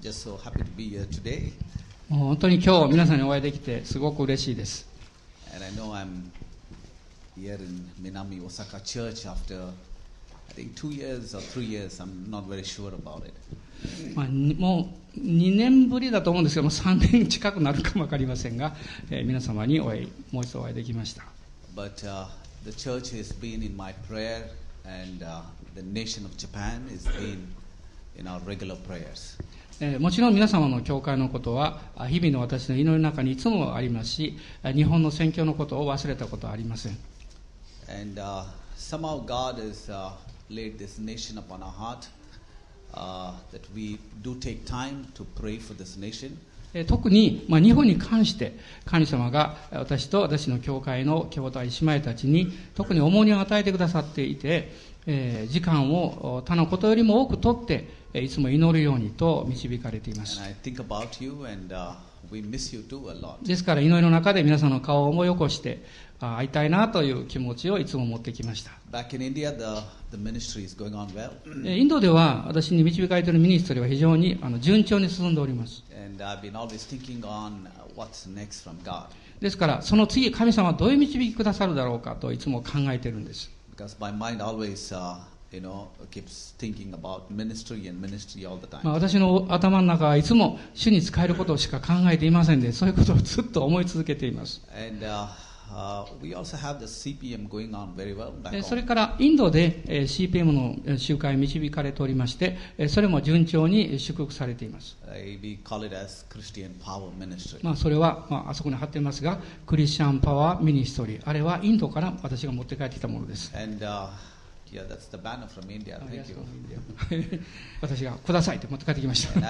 just so happy to be here today. もう本当に今日皆さんにお会いできてすごく嬉しいです。And I know I'm here in Minami Osaka Church after, I think, two years or three years. I'm not very sure about it. まあ、にもう2年ぶりだと思うんですけども3年近くなるかも分かりませんが、えー皆様にお会いもう一度お会いできました。But uh, the church has been in my prayer, and uh, the nation of Japan has been in our regular prayers. えーもちろん皆様の教会のことはあ日々の私の祈りの中にいつもありますしあ日本の宣教のことを忘れたことはありません And uh, somehow God has uh, laid this nation upon our heart uh, that we do take time to pray for this nation. えー特に、まあ、日本に関して神様がえー私と私の教会の兄弟姉妹たちに特に重荷を与えてくださっていて、えー時間をお他のことよりも多くとってえーいつも祈るようにと導かれています。ですから祈りの中で皆さんの顔を思い起こして会いたいなという気持ちをいつも持ってきました。インドでは私に導かれているミニストリーは非常に順調に進んでおります。ですからその次神様はどういう導きくださるだろうかといつも考えているんです。You know, keeps thinking about ministry and ministry all the まあ、time. 私の頭の中はいつも主に使えることしか考えていませんでそういうことをずっと思い続けています、And uh, uh, we also have the CPM going on very well back えー home. それからインドでえー CPM のえー集会導かれておりましてえーそれも順調に祝福されています、Uh. まあ、それは、まあ、あそこに貼っていますがクリスチャンパワーミニストリーあれはインドから私が持って帰ってきたものです And uh, 私がくださいって持って帰ってきました。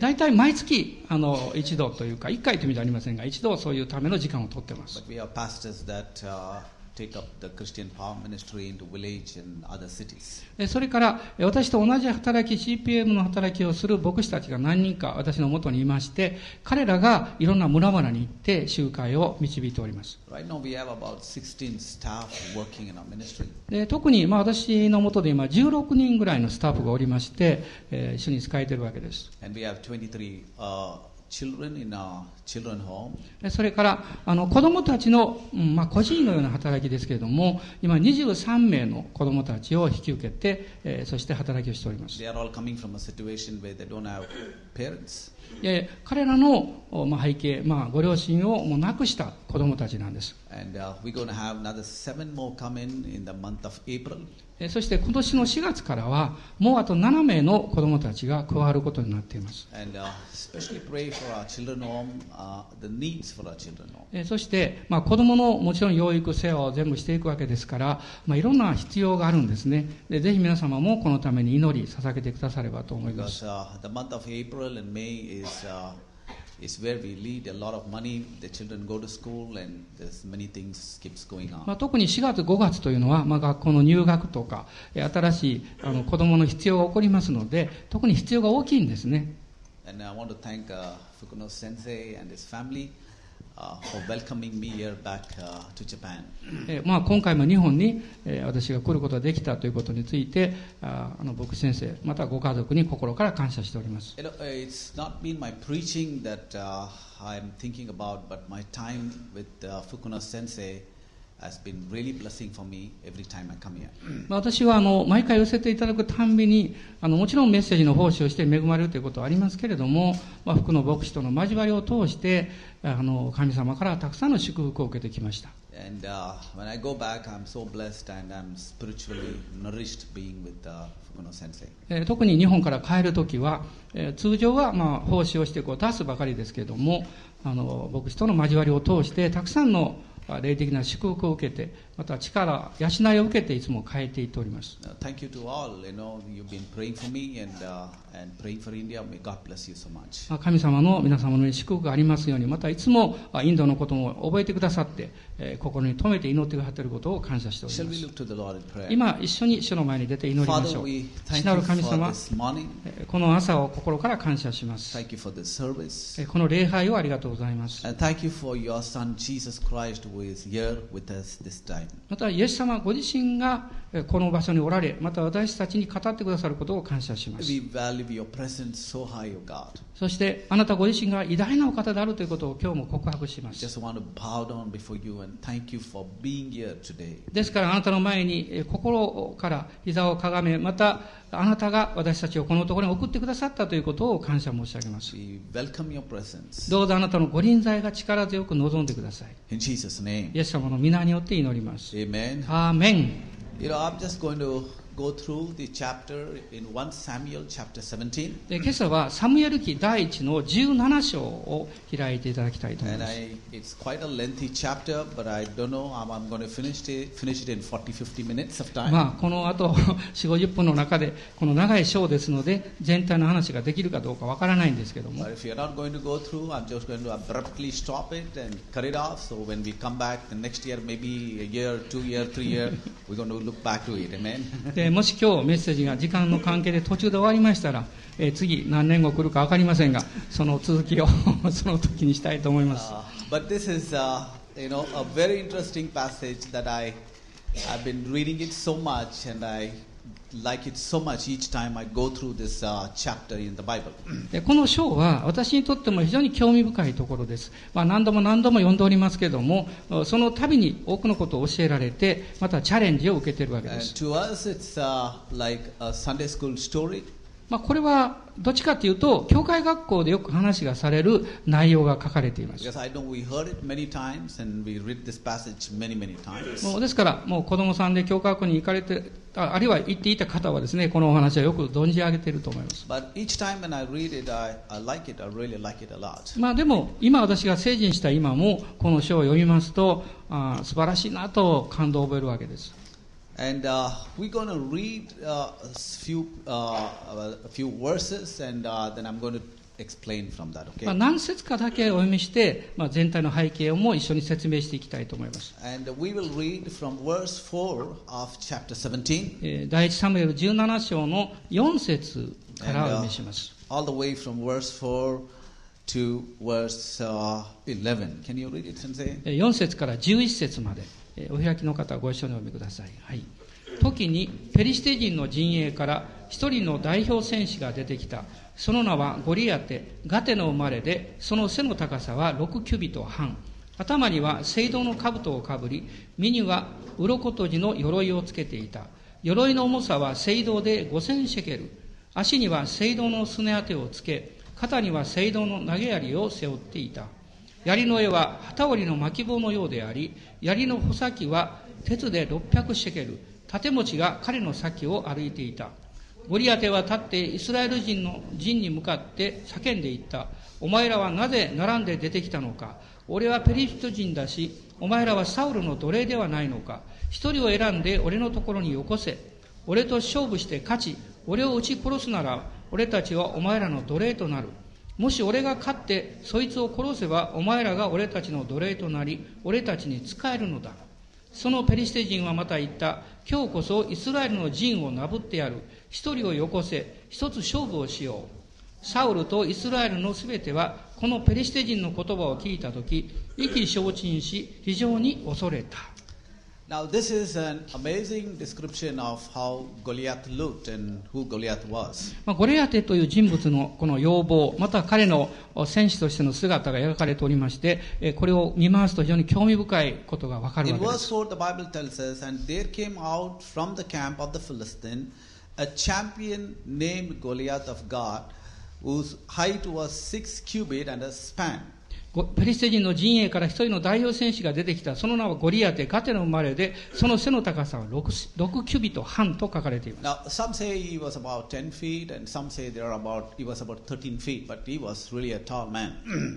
大体毎月あの一度というか、一回という意味ではありませんが、一度そういうための時間を取ってます。それから私と同じ働き CPM の働きをする牧師たちが何人か私のもとにいまして彼らがいろんな村々に行って集会を導いております。で特にまあ私のもとで今16人ぐらいのスタッフがおりまして、えー、一緒に使えてるわけです。Children in our children home. えそれからあの子供たちの、うんまあ、個人のような働きですけれども今23名の子供たちを引き受けて、えーそして働きをしております They are all coming from a situation where they don't have parents. で彼らの、おまあ、背景、まあ、ご両親をもう亡くした子供たちなんです And uh, そして今年の4月からはもうあと7名の子どもたちが加わることになっています。そして、まあ、子どものもちろん養育世話を全部していくわけですから、まあ、いろんな必要があるんですねで。ぜひ皆様もこのために祈り捧げてくださればと思います。Is, uh, where we lead a lot of money. The children go to school and there's many things keeps going on. まあ、特に4月5月というのは、まあ、学校の入学とかえ新しいあの子供の必要が起こりますので特に必要が大きいんですね And I want to thank uh, Fukuno Sensei and his family 今回も日本に私が来ることができたということについて、あの牧先生、またご家族に心から感謝しております。Has been really blessing for me every time I come here. まあ私はあの毎回寄せていただくたんびにあのもちろんメッセージの奉仕をして恵まれるということはありますけれども、まあ、福の牧師との交わりを通してあの神様からたくさんの祝福を受けてきました And uh, when I go back, I'm so blessed and I'm spiritually nourished being with uh, 特に日本から帰るときは、えー通常はまあ奉仕をしてこう出すばかりですけれどもあの牧師との交わりを通してたくさんのあ霊的な祝福を受けて、また力、養いを受けて、いつも変えていっております。神様の皆様の祝福がありますように、またいつもインドのことも覚えてくださって、心に留めて祈ってくだていることを感謝しております。今、一緒に主の前に出て祈りましょう。死なる神様、この朝を心から感謝します。この礼拝をありがとうございます。また、イエス様ご自身がこの場所におられ、また私たちに語ってくださることを感謝します。そして、あなたご自身が偉大なお方であるということを今日も告白します。ですからあなたの前にえー心から膝をかがめ、またあなたが私たちをこのところに送ってくださったということを感謝申し上げます。どうぞあなたのご臨在が力強く望んでください。イエス様の皆によって祈ります。アーメン。You know, I'm just going to go through the chapter in 1 Samuel chapter 17. で今朝はサムエル記第一の17章を開いていただきたいと思い And ます。I, it's quite a lengthy chapter, but I don't know. I'm, I'm going to finish it, finish it in 40, 50 minutes of time. まあ、この後4、50分の中で、この長い章ですので、全体の話ができるかどうかわからないんですけども But、if you're not going to go through, I'm just going to abruptly stop it and cut it off. So when we come back the next year, maybe a year, two year, three year, we're going to look back to it. Amen. えーもし今日メッセージが時間の関係で途中で終わりましたら、えー次何年後来るか分かりませんが、その続きをその時にしたいと思います。Uh, but this is, uh, you know, a very interesting passage that I, I've been reading it so much, and I like it so much each time I go through this uh, chapter in the Bible. でこの章は私にとっても非常に興味深いところです。まあ、何度も何度も読んでおりますけれども、その度に多くのことを教えられて、またチャレンジを受けているわけで and す。to us, it's uh, like a Sunday school story. まあ、これはどっちかというと、教会学校でよく話がされる内容が書かれています。もうですから、もう子供さんで教科学に行かれて、ああるいは行っていた方はですね、このお話はよく存じ上げていると思います。It, I, I like it. Really like. まあでも、今私が成人した今も、この書を読みますと、あー素晴らしいなと感動を覚えるわけです。And uh, we're going to read uh, a few uh, a few verses, and uh, then I'm going to explain from that. まあ Okay. 何節かだけお読みして、まあ、全体の背景をも一緒に説明していきたいと思います。And we will read from verse four of chapter 17, えー第一サムエル17章の4節からお and 読 uh, みします。all the way from verse four to verse uh, 11. Can you read it, Sensei? えー4節から11節まで、えーお開きの方ご一緒にお読みください。はい。時にペリシテ人の陣営から一人の代表戦士が出てきた。その名はゴリアテ、ガテの生まれで、その背の高さは6キュビト半。頭には青銅の兜をかぶり、身には鱗とじの鎧をつけていた。鎧の重さは青銅で5000シェケル。足には青銅のすね当てをつけ、肩には青銅の投げ槍を背負っていた。槍の絵は旗織りの巻棒のようであり、槍の穂先は鉄で600シェケル、盾持ちが彼の先を歩いていた。ゴリアテは立ってイスラエル人の陣に向かって叫んでいった。お前らはなぜ並んで出てきたのか。俺はペリシト人だし、お前らはサウルの奴隷ではないのか。一人を選んで俺のところによこせ。俺と勝負して勝ち、俺を撃ち殺すなら、俺たちはお前らの奴隷となる。もし俺が勝ってそいつを殺せばお前らが俺たちの奴隷となり俺たちに仕えるのだ。そのペリシテ人はまた言った。今日こそイスラエルの陣をなぶってやる。一人をよこせ。一つ勝負をしよう。サウルとイスラエルのすべてはこのペリシテ人の言葉を聞いた時意気消沈し非常に恐れた。Now, this is an amazing description of how Goliath looked and who Goliath was. まあ、ゴレアテという人物のこの要望、また彼の戦士としての姿が描かれておりまして、えーこれを見回すと非常に興味深いことがわかる In わけです。verse 4, the Bible tells us, And there came out from the camp of the Philistine a champion named Goliath of God, whose height was six cubit and a span. ペリステ人の陣営から一人の代表選手が出てきた。その名はゴリアテ。ガテの生まれでその背の高さは 6, 6キュビと半と書かれています。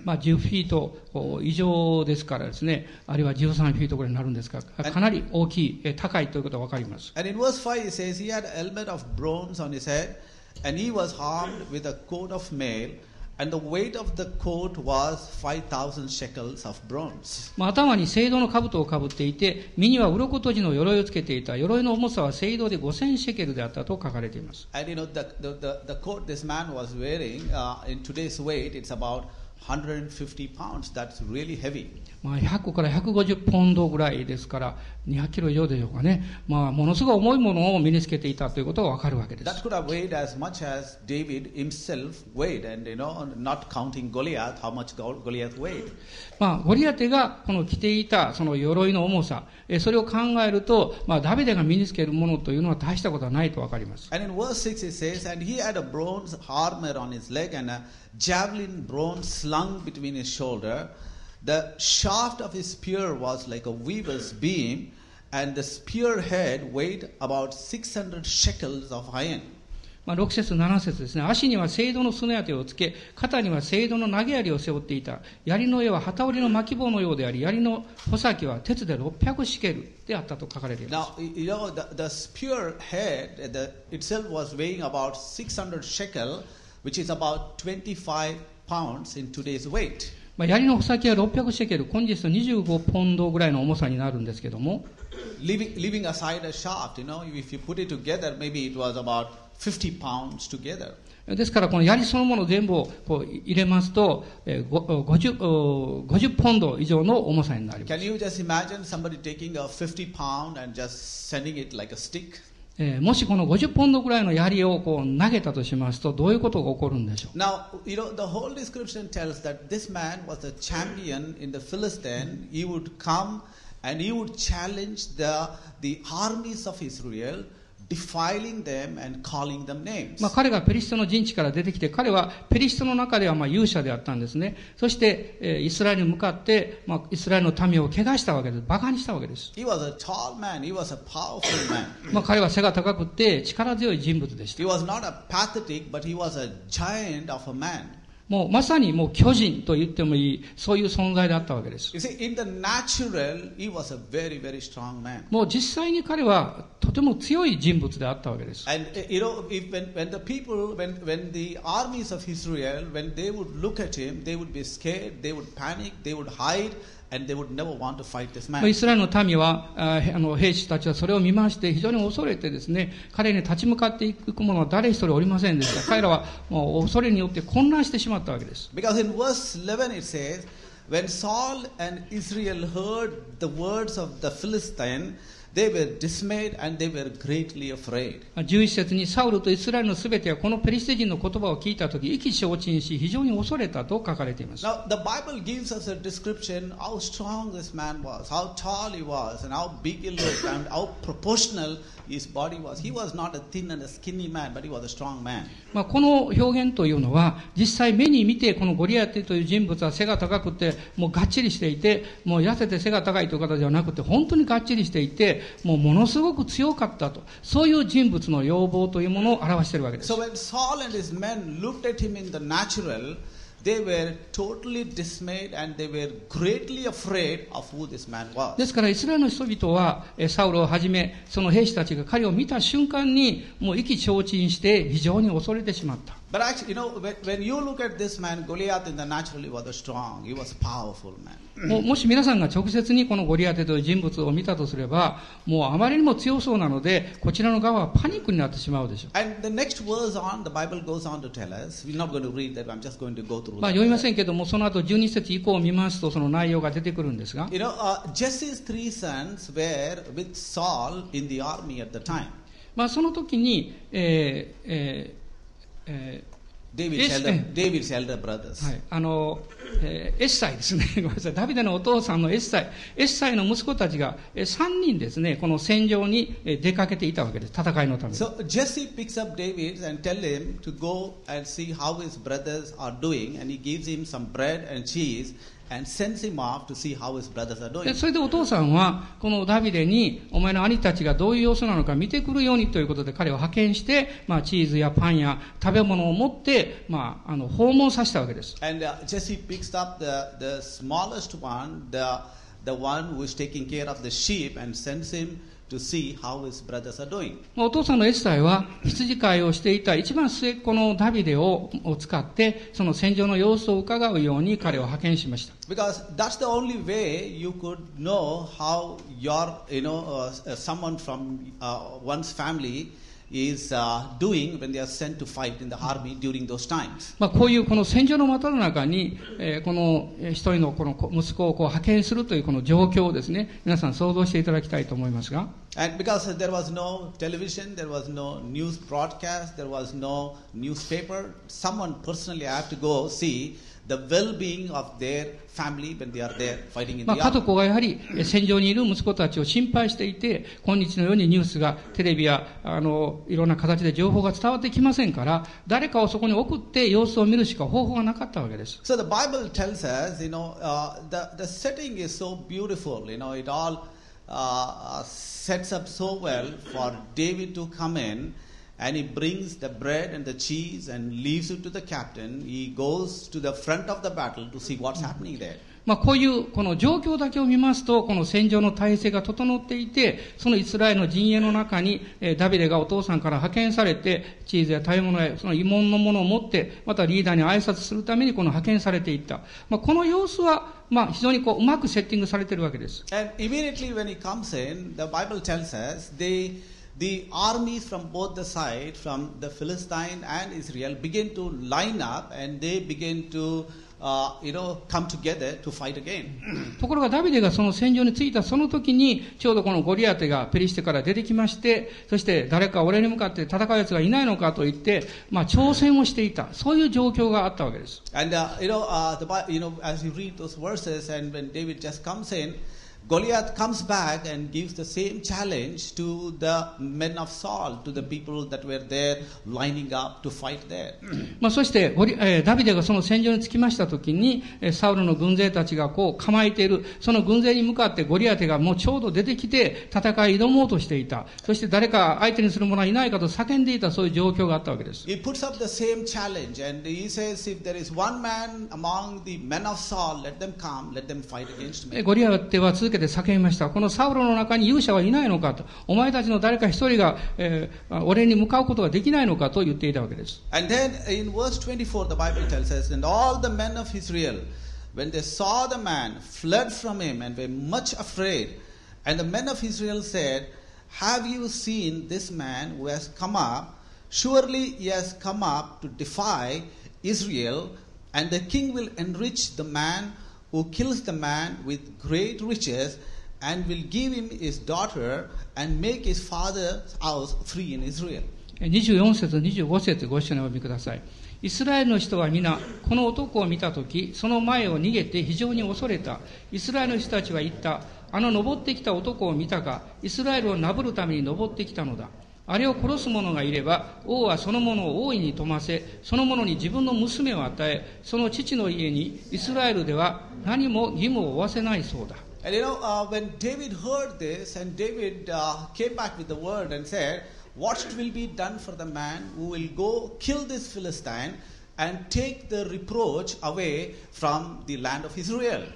10 十フィート以上ですからですね。あるいは13フィートぐらいになるんですからかなり大きい高いということは分かります。and he was armed with a coat of mail and the weight of the coat was 5,000 shekels of bronze. まあ、頭に青銅の兜をかぶっていて、身には鱗とじの鎧をつけていた。鎧の重さは青銅で5000シェケルであったと書かれています。And you know, the, the, the, the coat this man was wearing, uh, in today's weight, it's about 100個から150ポンドぐらいですから、200キロ以上でしょうかね、まあ、ものすごい重いものを身につけていたということがわかるわけです。ゴリアテがこの着ていたその鎧の重さ、それを考えると、まあ、ダビデが身につけるものというのは大したことはないとわかります。Javelin bronze slung between his shoulder. The shaft of his spear was like a weaver's beam, and the spearhead weighed about 600 shekels of iron. まあ、6節7節ですね。足には聖堂のすね当てをつけ、肩には聖堂の投げ槍を背負っていた。槍の絵は旗織りの巻棒のようであり、槍の穂先は鉄で600シケルであったと書かれています。Now, you know, the, the spearhead the, itself was weighing about 600 shekel, which is about 25 pounds in today's weight. まあ、槍の穂先は600シェケル、今日の25ポンドぐらいの重さになるんですけども、Leaving, leaving aside a shaft, you know, if you put it together, maybe it was about 50 pounds together. ですから、この槍そのもの全部をこう入れますと、えーご 50, お50ポンド以上の重さになります。Can you just imagine somebody taking a 50 pound and just sending it like a stick? えーもしこの50ポンドぐらいの槍をこう投げたとしますと、どういうことが起こるんでしょう Now, you know, the whole description tells that this man was a champion in the Philistine. He would come and he would challenge the, the armies of Israel, defiling them and calling them names. まあ、彼がペリシテの陣地から出てきて、彼はペリシテの中ではまあ勇者であったんですね。そして、えーイスラエルに向かって、まあ、イスラエルの民を怪我したわけです。馬鹿にしたわけです。He was a tall man, he was a powerful man. まあ、彼は背が高くて力強い人物でした。He was not a pathetic, but he was a giant of a man. もうまさにもう巨人と言ってもいい、そういう存在だったわけです。もう実際に彼はとても強い人物であったわけです。イスラエルの民は、兵士たちはそれを見まして、非常に恐れて、彼に立ち向かっていく者は誰一人おりませんでした。彼らは恐れによって混乱してしまったわけです。11節にサウルとイスラエルのすべてはこのペリシテ人の言葉を聞いたとき意気消沈し非常に恐れたと書かれています。His body was. He was not a thin and a skinny man, but he was a strong man. まあ、この表現というのは、実際目に見て、このゴリアテという人物は背が高くて、もうがっちりしていて、もう痩せて背が高いという方ではなくて、本当にがっちりしていて、もうものすごく強かったと、そういう人物の要望というものを表しているわけです。So when Saul and his men looked at him in the natural, they were totally dismayed and they were greatly afraid of who this man was. ですから、イスラエルの人々は、えサウルをはじめ、その兵士たちが彼を見た瞬間に、もう意気消沈して、非常に恐れてしまった。But actually, you know, when, when you look at this man, Goliath in the natural, he was a strong, he was a powerful man. も,もし皆さんが直接にこのゴリアテという人物を見たとすればもうあまりにも強そうなのでこちらの側はパニックになってしまうでしょう。読みませんけどもその後12節以降見ますとその内容が出てくるんですが、まあ、その時に、えーええ David's, Yes, elder, eh. David's elder brothers. ーはい、あの、えーエッサイですね。ごめんなさい。ダビデのお父さんのエッサイ。エッサイの息子たちが、えー3人ですね、この戦場にえー出かけていたわけです。戦いのために。So Jesse picks up David and tell him to go and see how his brothers are doing, and he gives him some bread and cheese それでお父さんはこのダビデにお前の兄たちがどういう様子なのか見てくるようにということで彼を派遣して、チーズやパンや食べ物を持って、訪問させたわけです。お父さんのエッサイは羊飼いをしていた一番末っ子のダビデを使ってその戦場の様子を伺うように彼を派遣しました。Is uh, doing when they are sent to fight in the army during those times. まあ、こういうこの戦場の真っただ中に、えーこのえー一人のこの息子をこう派遣するというこの状況をですね、皆さん想像していただきたいと思いますが、And because there was no television, there was no news broadcast, there was no newspaper, someone personally had to go see the well-being of their family when they are there fighting in ま the あ、家.族がやはりえー戦場にいる息子たちを心配していて、今日のようにニュースがテレビやあのいろんな形で情報が伝わってきませんから、誰かをそこに送って様子を見るしか方法がなかったわけです。So the Bible tells us, you know, uh, the, the setting is so beautiful, you know, it all uh, sets up so well for David to come in and he brings the bread and the cheese and leaves it to the captain. He goes to the front of the battle to see what's happening there. まあ、こういうこの状況だけを見ますと、この戦場の体制が整っていて、そのイスラエルの陣営の中に、えーダビデがお父さんから派遣されて、チーズや食べ物やその慰問のものを持って、またリーダーに挨拶するためにこの派遣されていった。まあ、この様子は、まあ、非常にこう、うまくセッティングされているわけです。And immediately when he comes in, the Bible tells us they, the armies from both the side, from the Philistine and Israel, begin to line up and they begin to, uh, you know, come together to fight again. ところがダビデがその戦場に着いたその時に、ちょうどこのゴリアテがペリシテから出てきまして、そして誰か俺に向かって戦う奴がいないのかと言って、まあ挑戦をしていた。そういう状況があったわけです。And uh, you know, uh, the you know, as you read those verses, and when David just comes in, Goliath comes back and gives the same challenge to the men of Saul, to the people that were there lining up to fight there. まあそしてゴリ、えーダビデがその戦場に着きました時に、えーサウルの軍勢たちがこう構えている、その軍勢に向かってゴリアテがもうちょうど出てきて戦い挑もうとしていた。そして誰か相手にする者はいないかと叫んでいたそういう状況があったわけです。He puts up the same challenge and he says, If there is one man among the men of Saul, let them come, let them fight against え me. ゴリアテは続けて叫びました。このサウロの中に勇者はいないのかと。お前たちの誰か一人が、えー俺に向かうことができないのかと言っていたわけです。And then in verse 24, the Bible tells us, And all the men of Israel, when they saw the man, fled from him and were much afraid. And the men of Israel said, Have you seen this man who has come up? Surely he has come up to defy Israel, and the king will enrich the man who kills the man with great riches, and will give him his daughter, and make his father's house free in Israel. 24節、25節ご一緒にお読みください。イスラエルの人は皆、この男を見たとき、その前を逃げて非常に恐れた。イスラエルの人たちは言った。あの登ってきた男を見たか、イスラエルをなぶるために登ってきたのだ。あれを殺す者がいれば、王はその者を大いに富ませ、その者に自分の娘を与え、その父の家にイスラエルでは何も義務を負わせないそうだ。And you know, uh, when David heard this, and David uh, came back with the word and said, What will be done for the man who will go kill this Philistine and take the reproach away from the land of Israel?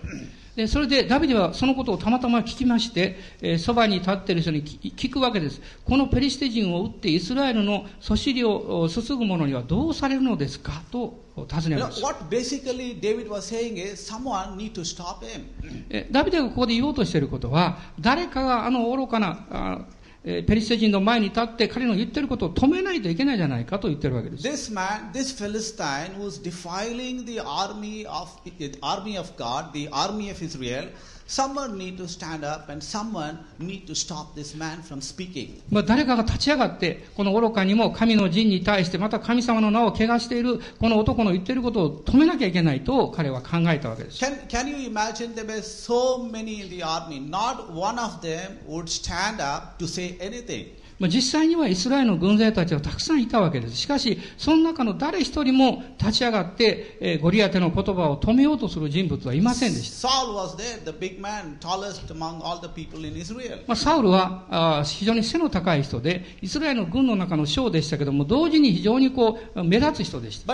で、それでダビデはそのことをたまたま聞きまして、えーそばに立っている人に聞聞くわけです。このペリシテ人を撃ってイスラエルのそしりをおすすぐ者にはどうされるのですかと尋ねます。what basically David was saying is, someone need to stop him. えダビデがここで言おうとしていることは、誰かがあの愚かな、ペリシテ人の前に立って彼の言ってることを止めないといけないじゃないかと言ってるわけです。This man, this Philistine who's defiling the army of the army of God, the army of Israel, someone need to stand up and someone need to stop this man from speaking. まあ、誰かが立ち上がって、この愚かにも神の陣に対して、また神様の名を汚している、この男の言っていることを止めなきゃいけないと彼は考えたわけです。Can, can you imagine there were so many in the army? Not one of them would stand up to say anything. まあ、実際にはイスラエルの軍勢たちはたくさんいたわけです。しかし、その中の誰一人も立ち上がって、えー、ゴリアテの言葉を止めようとする人物はいませんでした。サウル,は,、まあ、サウルはあ非常に背の高い人で、イスラエルの軍の中の将でしたけども、同時に非常にこう目立つ人でした。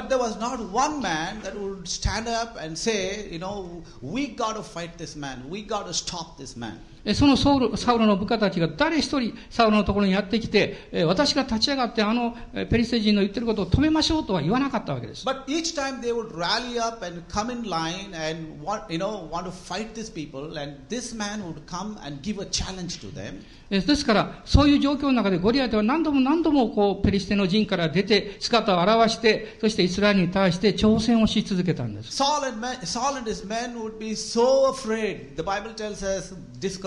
えそのサウルサウルの部下たちが誰一人サウルのところにやってきて、え私が立ち上がってあのえペリシテ人の言ってることを止めましょうとは言わなかったわけです。But each time they would rally up and come in line and want, you know, want to fight these people, and this man would come and give a challenge to them. えですから、そういう状況の中でゴリアテは何度も何度もこうペリシテの陣から出て姿を現して、そしてイスラエルに対して挑戦をし続けたんです。Saul and, men, Saul and his men would be so afraid. The Bible tells us,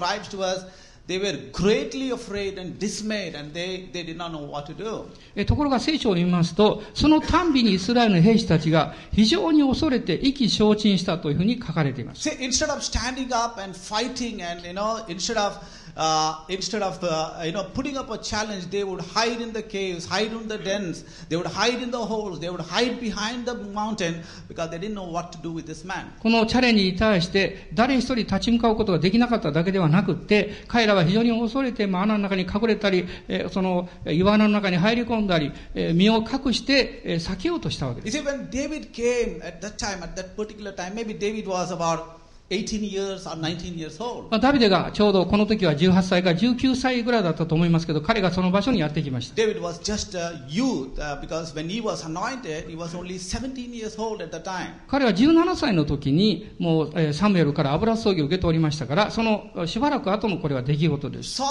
describes to us, they were greatly afraid and dismayed, and they, they did not know what to do. えところが聖書を見ますと、そのたんびにイスラエルの兵士たちが非常に恐れて意気消沈したというふうに書かれています。See, instead of standing up and fighting, and you know, instead of uh, instead of uh, you know putting up a challenge, they would hide in the caves, hide in the dens, they would hide in the holes, they would hide behind the mountain because they didn't know what to do with this man. このチャレンジに対して誰一人立ち向かうことができなかっただけではなくって、彼らは非常に恐れて、まあ、穴の中に隠れたり、えーそのえー岩穴の中に入り込んだり、えー身を隠して、えー避けようとしたわけです。You see, when David came at that time, at that particular time, maybe David was about 18 years or 19 years old. まあ、ダビデがちょうどこの時は18歳か19歳ぐらいだったと思いますけど、彼がその場所にやってきました。David was just a youth uh, because when he was anointed, he was only 17 years old at the time. 彼は17歳の時に、もう、えーサムエルから油注ぎを受けておりましたから、そのえーしばらく後のこれは出来事です。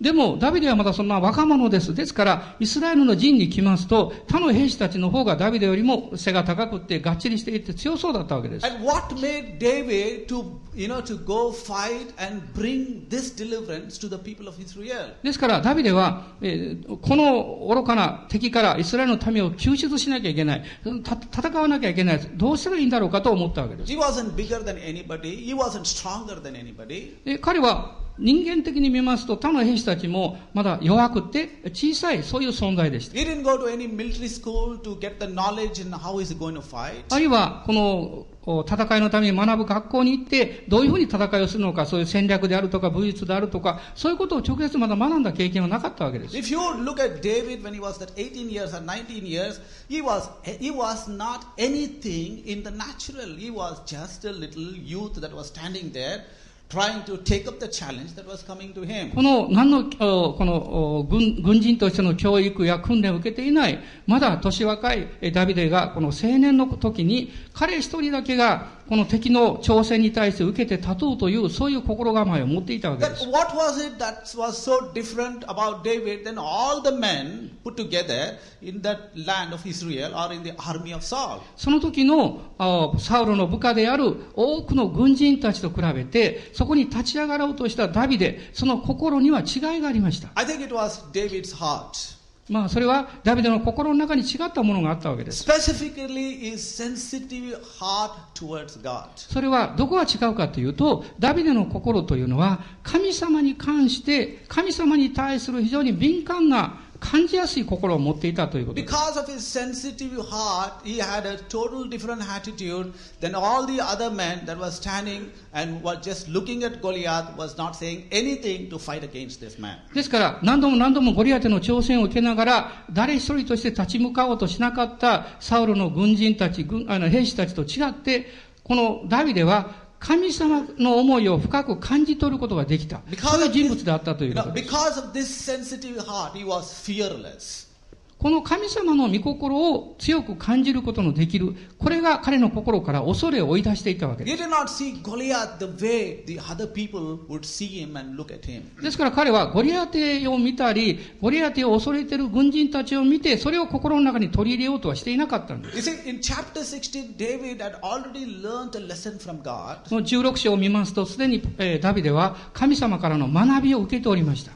でも、ダビデはまだそんな若者です。ですから、イスラエルの陣に来ますと、他の兵士たちの方がダビデよりも背が高くて、がっちりしていて強そうだったわけです。ですから、ダビデは、この愚かな敵からイスラエルの民を救出しなきゃいけない。戦わなきゃいけない。どうしたらいいんだろうかと思ったわけです。彼は、人間的に見ますと他の兵士たちもまだ弱くて小さいそういう存在でした。あるいはこのお戦いのために学ぶ学校に行ってどういうふうに戦いをするのかそういう戦略であるとか武術であるとかそういうことを直接まだ学んだ経験はなかったわけです。If you look at David when he was that 18 years or 19 years, he was he was not anything in the natural. He was just a little youth that was standing there この何のこの軍軍人としての教育や訓練を受けていないまだ年若いダビデがこの青年の時に彼一人だけがこの敵の挑戦に対して受けて立とうという、そういう心構えを持っていたわけです。その時のあサウロの部下である多くの軍人たちと比べて、そこに立ち上がろうとしたダビデ、その心には違いがありました。まあ、それはダビデの心の中に違ったものがあったわけです。それはどこが違うかというと、ダビデの心というのは、神様に関して、神様に対する非常に敏感な、感じやすい心を持っていたということです。ですから、何度も何度もゴリアテの挑戦を受けながら、誰一人として立ち向かおうとしなかったサウルの軍人たち、軍あの兵士たちと違って、このダビデは、神様の思いを深く感じ取ることができた。人物でったということです。この神様の御心を強く感じることのできる、これが彼の心から恐れを追い出していたわけです。ですから彼はゴリアテを見たり、ゴリアテを恐れている軍人たちを見て、それを心の中に取り入れようとはしていなかったんです。You see, in chapter 16, David had already learned a lesson from God その16章を見ますと、すでに、えーダビデは神様からの学びを受けておりました。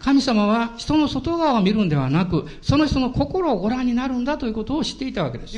神様は人の外側を見るんではなく、その人の心をご覧になるんだということを知っていたわけです。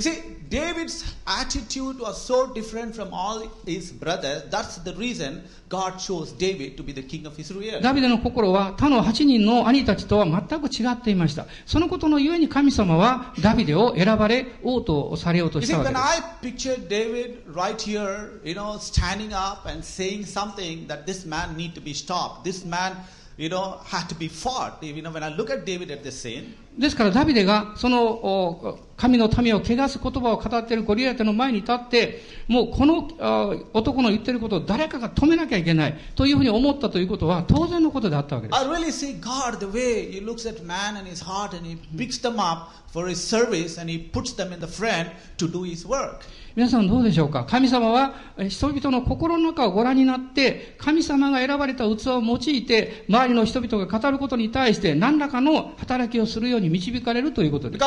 David's attitude was so different from all his brothers. That's the reason God chose David to be the king of Israel. ダビデの心は他の8人の兄たちとは全く違っていました。そのことのゆえに神様はダビデを選ばれ、王とされようと You し see, たわけ when です。I picture David right here, you know, standing up and saying something that this man need to be stopped, this man, you know, had to be fought. You know, when I look at David at this scene, ですからダビデがその神の民を汚す言葉を語っているゴリアテの前に立って、もうこの男の言ってることを誰かが止めなきゃいけないというふうに思ったということは当然のことであったわけです。I really see God the way He looks at man and his heart and He picks them up for His service and He puts them in the front to do His work. 皆さんどうでしょうか？神様は人々の心の中をご覧になって神様が選ばれた器を用いて周りの人々が語ることに対して何らかの働きをするように導かれるということです。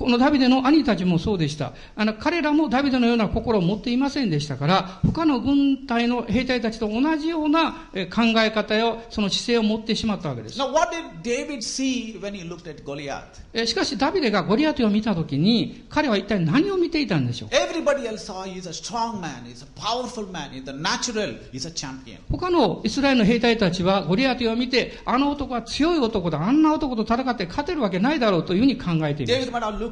このダビデの兄たちもそうでした。あの、彼らもダビデのような心を持っていませんでしたから、他の軍隊の兵隊たちと同じようなえ考え方や、その姿勢を持ってしまったわけです。Now, what did David see when he looked at Goliath? えしかし、ダビデがゴリアテを見たときに、彼は一体何を見ていたんでしょう？Everybody else saw he's a strong man, he's a powerful man, in the natural, he's a champion. 他のイスラエルの兵隊たちはゴリアテを見て、あの男は強い男だ、あんな男と戦って勝てるわけないだろうというふうに考えています。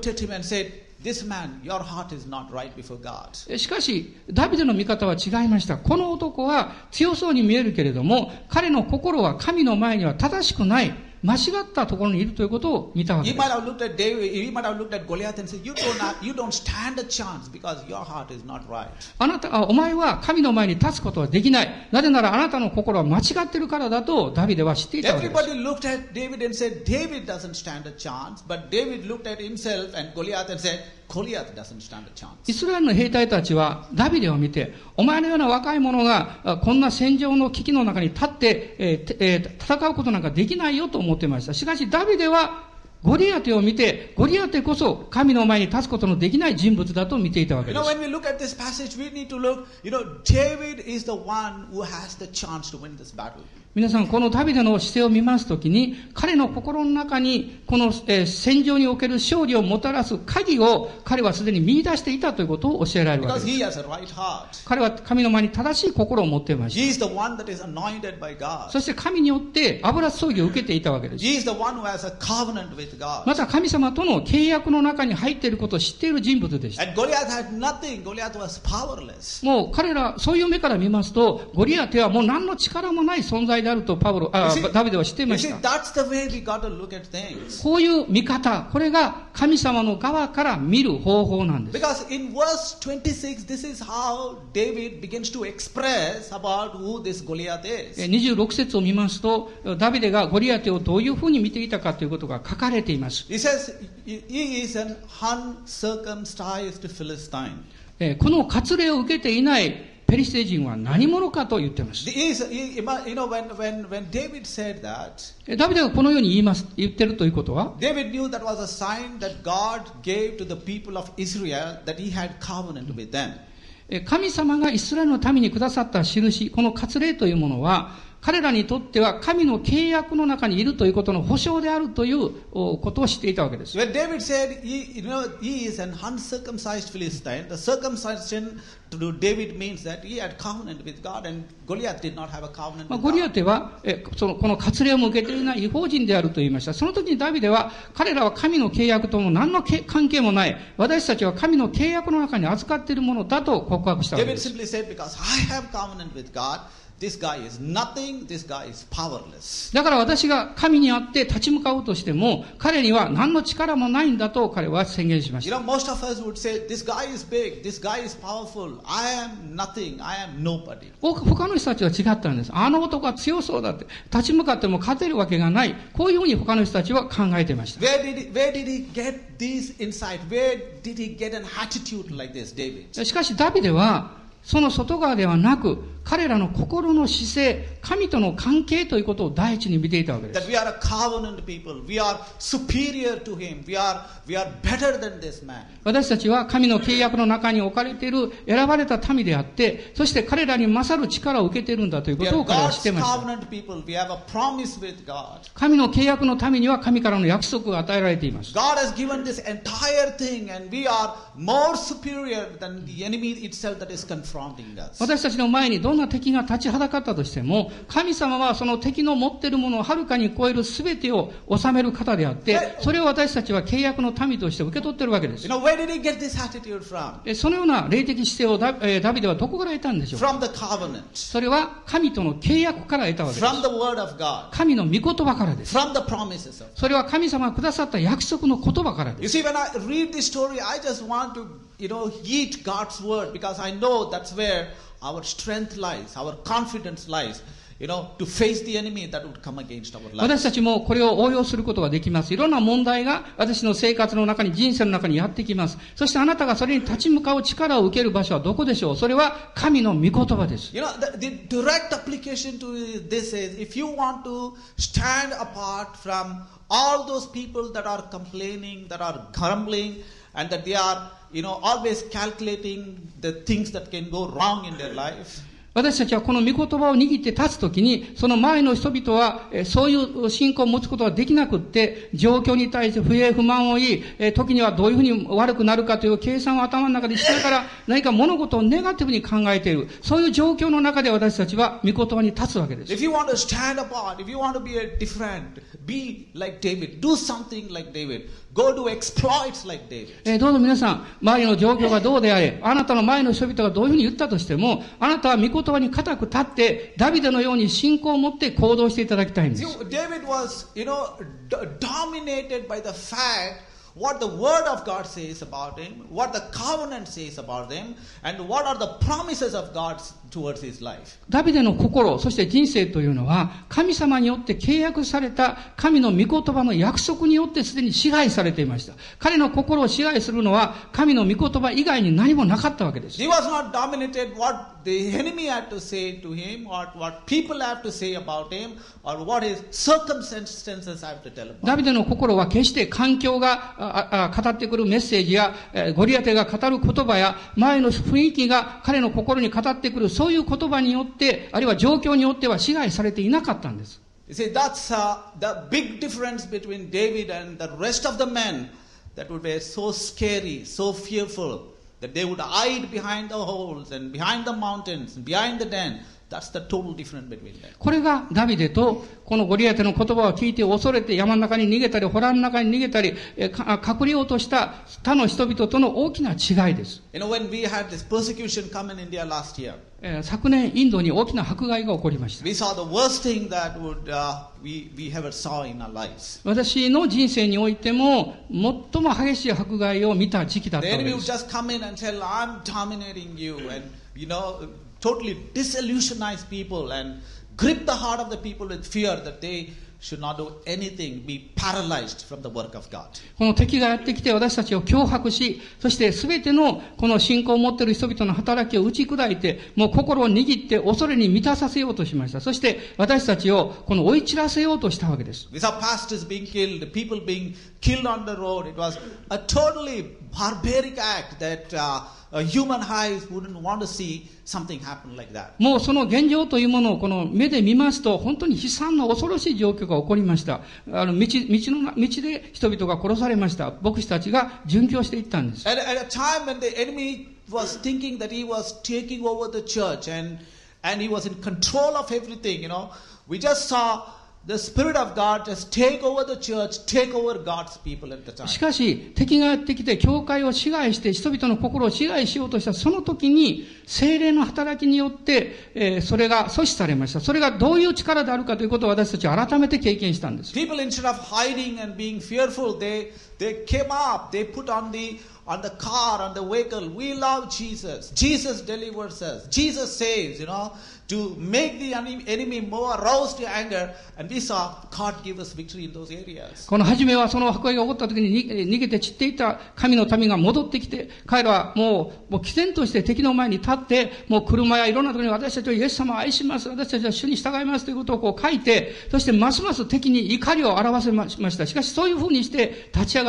しかし、ダビデの見方は違いました。この男は強そうに見えるけれども、彼の心は神の前には正しくない。間違ったところにいるということを見たわけで might す。have looked at David, he might have looked at Goliath and said, You don't, have, you don't stand a chance because your heart is not right. あなた、あお前は神の前に立つことはできない。なぜならあなたの心は間違ってるからだとダビデは知っていたわけです。Everybody looked at David and said, David doesn't stand a chance. But David looked at himself and Goliath and said, イスラエルの兵隊たちはダビデを見て、お前のような若い者があこんな戦場の危機の中に立って、えーてえー戦うことなんかできないよと思っていました。しかしダビデはゴリアテを見て、ゴリアテこそ神の前に立つことのできない人物だと見ていたわけ You で know, す。at this passage, look, you know, 皆さん、このダビデの姿勢を見ますときに、彼の心の中に、この、えー戦場における勝利をもたらす鍵を、彼はすでに見出していたということを教えられるわけです。彼は神の前に正しい心を持っていました。そして神によって油注ぎを受けていたわけです。また神様との契約の中に入っていることを知っている人物でした。もう彼ら、そういう目から見ますと、ゴリアテはもう何の力もない存在であるとパブロあダビデは知っていました。こういう見方これが神様の側から見る方法なんです。In 26, 節を見ますとダビデがゴリアテをどういうふうに見ていたかということが書かれています。He この割礼を受けていないペリシテ人は何者かと言っています。ダビデがこのように言,います言っているということは、ダ神様がイスラエルの民にくださった印、神様の民にくだ、この割礼というものは、彼らにとっては神の契約の中にいるということの保証であるというおことを知っていたわけです。When David said, he, you know, he is an uncircumcised Philistine, the circumcision to David means that he had covenant with God and Goliath did not have a covenant まあ、with ゴリア God. テは、えそのこの割礼を向けていない違法人であると言いました。その時にダビデは、彼らは神の契約とも何のけ関係もない、私たちは神の契約の中に預かっているものだと告白したわけ David です。simply said, because I have covenant with God, だから私が神にあって立ち向かうとしても彼には何の力もないんだと彼は宣言しました。他の人たちは違ったんです。あの男は強そうだって立ち向かっても勝てるわけがない。こういうふうに他の人たちは考えていました。しかしダビデはその外側ではなく彼らの心の姿勢、神との関係ということを第一に見ていたわけです。私たちは神の契約の中に置かれている選ばれた民であって、そして彼らに勝る力を受けているんだということを彼らています。神の契約の民には神からの約束が与えられています。私たちの前にどんな敵が立ちはだかったとしても、神様はその敵の持っているものをはるかに超える全てを治める方であって、それを私たちは契約の民として受け取っているわけです You。know, where did he get this attitude from? えそのような霊的姿勢をダ,、えーダビデはどこから得たんでしょう？か From the covenant, それは神との契約から得たわけです。from the word of God, 神の御言葉からです。from the promises of それは神様がくださった約束の言葉からで You す。see, when I read this story, I just want to, you know, eat God's word because I know that's where our strength lies, our confidence lies, you know, to face the enemy that would come against our lives. 私たちもこれを応用することができます。いろんな問題が私の生活の中に、人生の中にやってきます。そしてあなたがそれに立ち向かう力を受ける場所はどこでしょうそれは神の御言葉です。You know, the, the direct application to this is if you want to stand apart from all those people that are complaining, that are grumbling, and that they are, you know, always calculating the things that can go wrong in their life. 私たちはこの御言葉を握って立つときに、その前の人々は、えーそういう信仰を持つことができなくって、状況に対して不平不満を言い、えー時にはどういうふうに悪くなるかという計算を頭の中でしながら、何か物事をネガティブに考えている。そういう状況の中で私たちは御言葉に立つわけです。If you want to stand apart, if you want to be different, be like David, do something like David, go do exploits like David. えーどうぞ皆さん、周りの状況がどうであれ、あなたの前の人々がどういうふうに言ったとしても、あなたは御言葉に固く立って、ダビデのように信仰を持って行動していただきたいんです。David was, you know, dominated by the fact what the word of God says about him, what the covenant says about him, and what are the promises of God. ダビデの心、そして人生というのは、神様によって契約された神の御言葉の約束によってすでに支配されていました。彼の心を支配するのは、神の御言葉以外に何もなかったわけです。He was not dominated what the enemy had to say to him, what, what people have to say about him, or what his circumstances have to tell about ダビデの心は決して環境が語ってくるメッセージや、えーゴリアテが語る言葉や、前の雰囲気が彼の心に語ってくる、そういう言葉によって、あるいは状況によっては支配されていなかったんです。You see, that's uh, the big difference between David and the rest of the men that would be so scary, so fearful, that they would hide behind the holes and behind the mountains and behind the den. これがダビデとこのゴリアテの言葉を聞いて恐れて山の中に逃げたり、洞の中に逃げたり、隠れようとした他の人々との大きな違いです。昨年、インドに大きな迫害が起こりました。私の人生においても最も激しい迫害を見た時期だったんです。Totally disillusionize people and grip the heart of the people with fear that they should not do anything, be paralyzed from the work of God. この敵がやってきて私たちを脅迫し、そして全てのこの信仰を持っている人々の働きを打ち砕いて、もう心を握って恐れに満たさせようとしました。そして私たちをこの追い散らせようとしたわけです。We saw pastors being killed, people being killed on the road. It was a totally barbaric act that uh, uh, human eyes wouldn't want to see something happen like that. もうその現状というものをこの目で見ますと、本当に悲惨な恐ろしい状況が起こりました。あの道、道のな、道で人々が殺されました。牧師たちが殉教していったんです。At, at a time when the enemy was thinking that he was taking over the church and, and he was in control of everything, you know, we just saw しかし敵がやってきて教会を支配して人々の心を支配しようとしたその時に精霊の働きによって、え、それが阻止されましたそれがどういう力であるかということを私たちは改めて経験したんです。They came up, they put on the, on the car, on the vehicle, we love Jesus. Jesus delivers us. Jesus saves, you know, to make the enemy more aroused to anger. And we saw God give us victory in those areas. この初めはその迫害が起こった時にに逃げて散っていた神の民が戻ってきて、彼らはもう、もう毅然として敵の前に立って、もう車やいろんなところに私たちはイエス様を愛します、私たちは主に従いますということをこう書いて、そしてますます敵に怒りを表せました。しかしそういうふうにして立ち上が